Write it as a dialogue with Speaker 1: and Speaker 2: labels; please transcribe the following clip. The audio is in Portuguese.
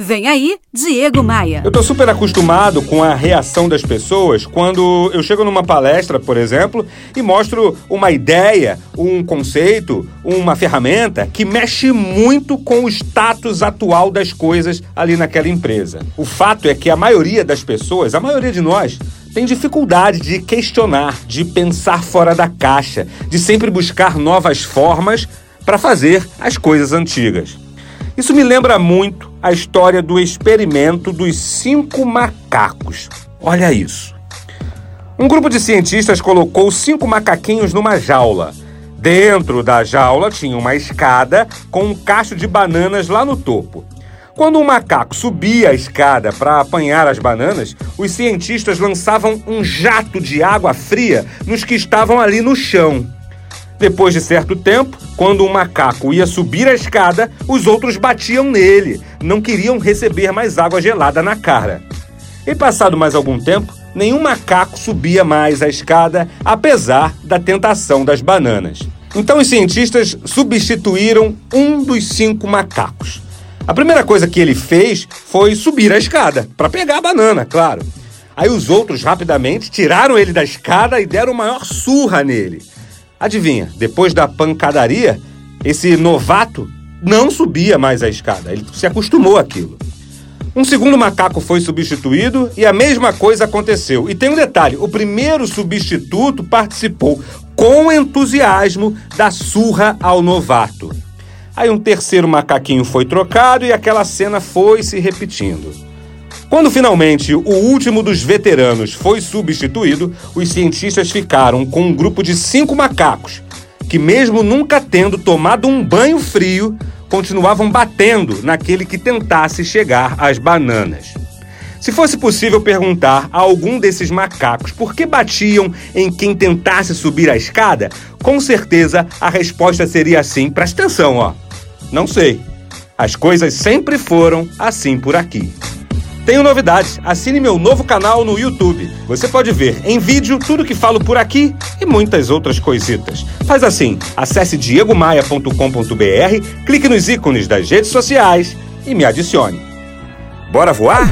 Speaker 1: Vem aí, Diego Maia.
Speaker 2: Eu tô super acostumado com a reação das pessoas quando eu chego numa palestra, por exemplo, e mostro uma ideia, um conceito, uma ferramenta que mexe muito com o status atual das coisas ali naquela empresa. O fato é que a maioria das pessoas, a maioria de nós, tem dificuldade de questionar, de pensar fora da caixa, de sempre buscar novas formas para fazer as coisas antigas. Isso me lembra muito a história do experimento dos cinco macacos. Olha isso. Um grupo de cientistas colocou cinco macaquinhos numa jaula. Dentro da jaula tinha uma escada com um cacho de bananas lá no topo. Quando um macaco subia a escada para apanhar as bananas, os cientistas lançavam um jato de água fria nos que estavam ali no chão. Depois de certo tempo, quando um macaco ia subir a escada, os outros batiam nele, não queriam receber mais água gelada na cara. E passado mais algum tempo, nenhum macaco subia mais a escada, apesar da tentação das bananas. Então os cientistas substituíram um dos cinco macacos. A primeira coisa que ele fez foi subir a escada, para pegar a banana, claro. Aí os outros rapidamente tiraram ele da escada e deram maior surra nele. Adivinha, depois da pancadaria, esse novato não subia mais a escada, ele se acostumou àquilo. Um segundo macaco foi substituído e a mesma coisa aconteceu. E tem um detalhe: o primeiro substituto participou com entusiasmo da surra ao novato. Aí um terceiro macaquinho foi trocado e aquela cena foi se repetindo. Quando finalmente o último dos veteranos foi substituído, os cientistas ficaram com um grupo de cinco macacos que, mesmo nunca tendo tomado um banho frio, continuavam batendo naquele que tentasse chegar às bananas. Se fosse possível perguntar a algum desses macacos por que batiam em quem tentasse subir a escada, com certeza a resposta seria assim: presta atenção, ó. Não sei. As coisas sempre foram assim por aqui. Tenho novidades. Assine meu novo canal no YouTube. Você pode ver em vídeo tudo que falo por aqui e muitas outras coisitas. Faz assim: acesse diegomaia.com.br, clique nos ícones das redes sociais e me adicione. Bora voar?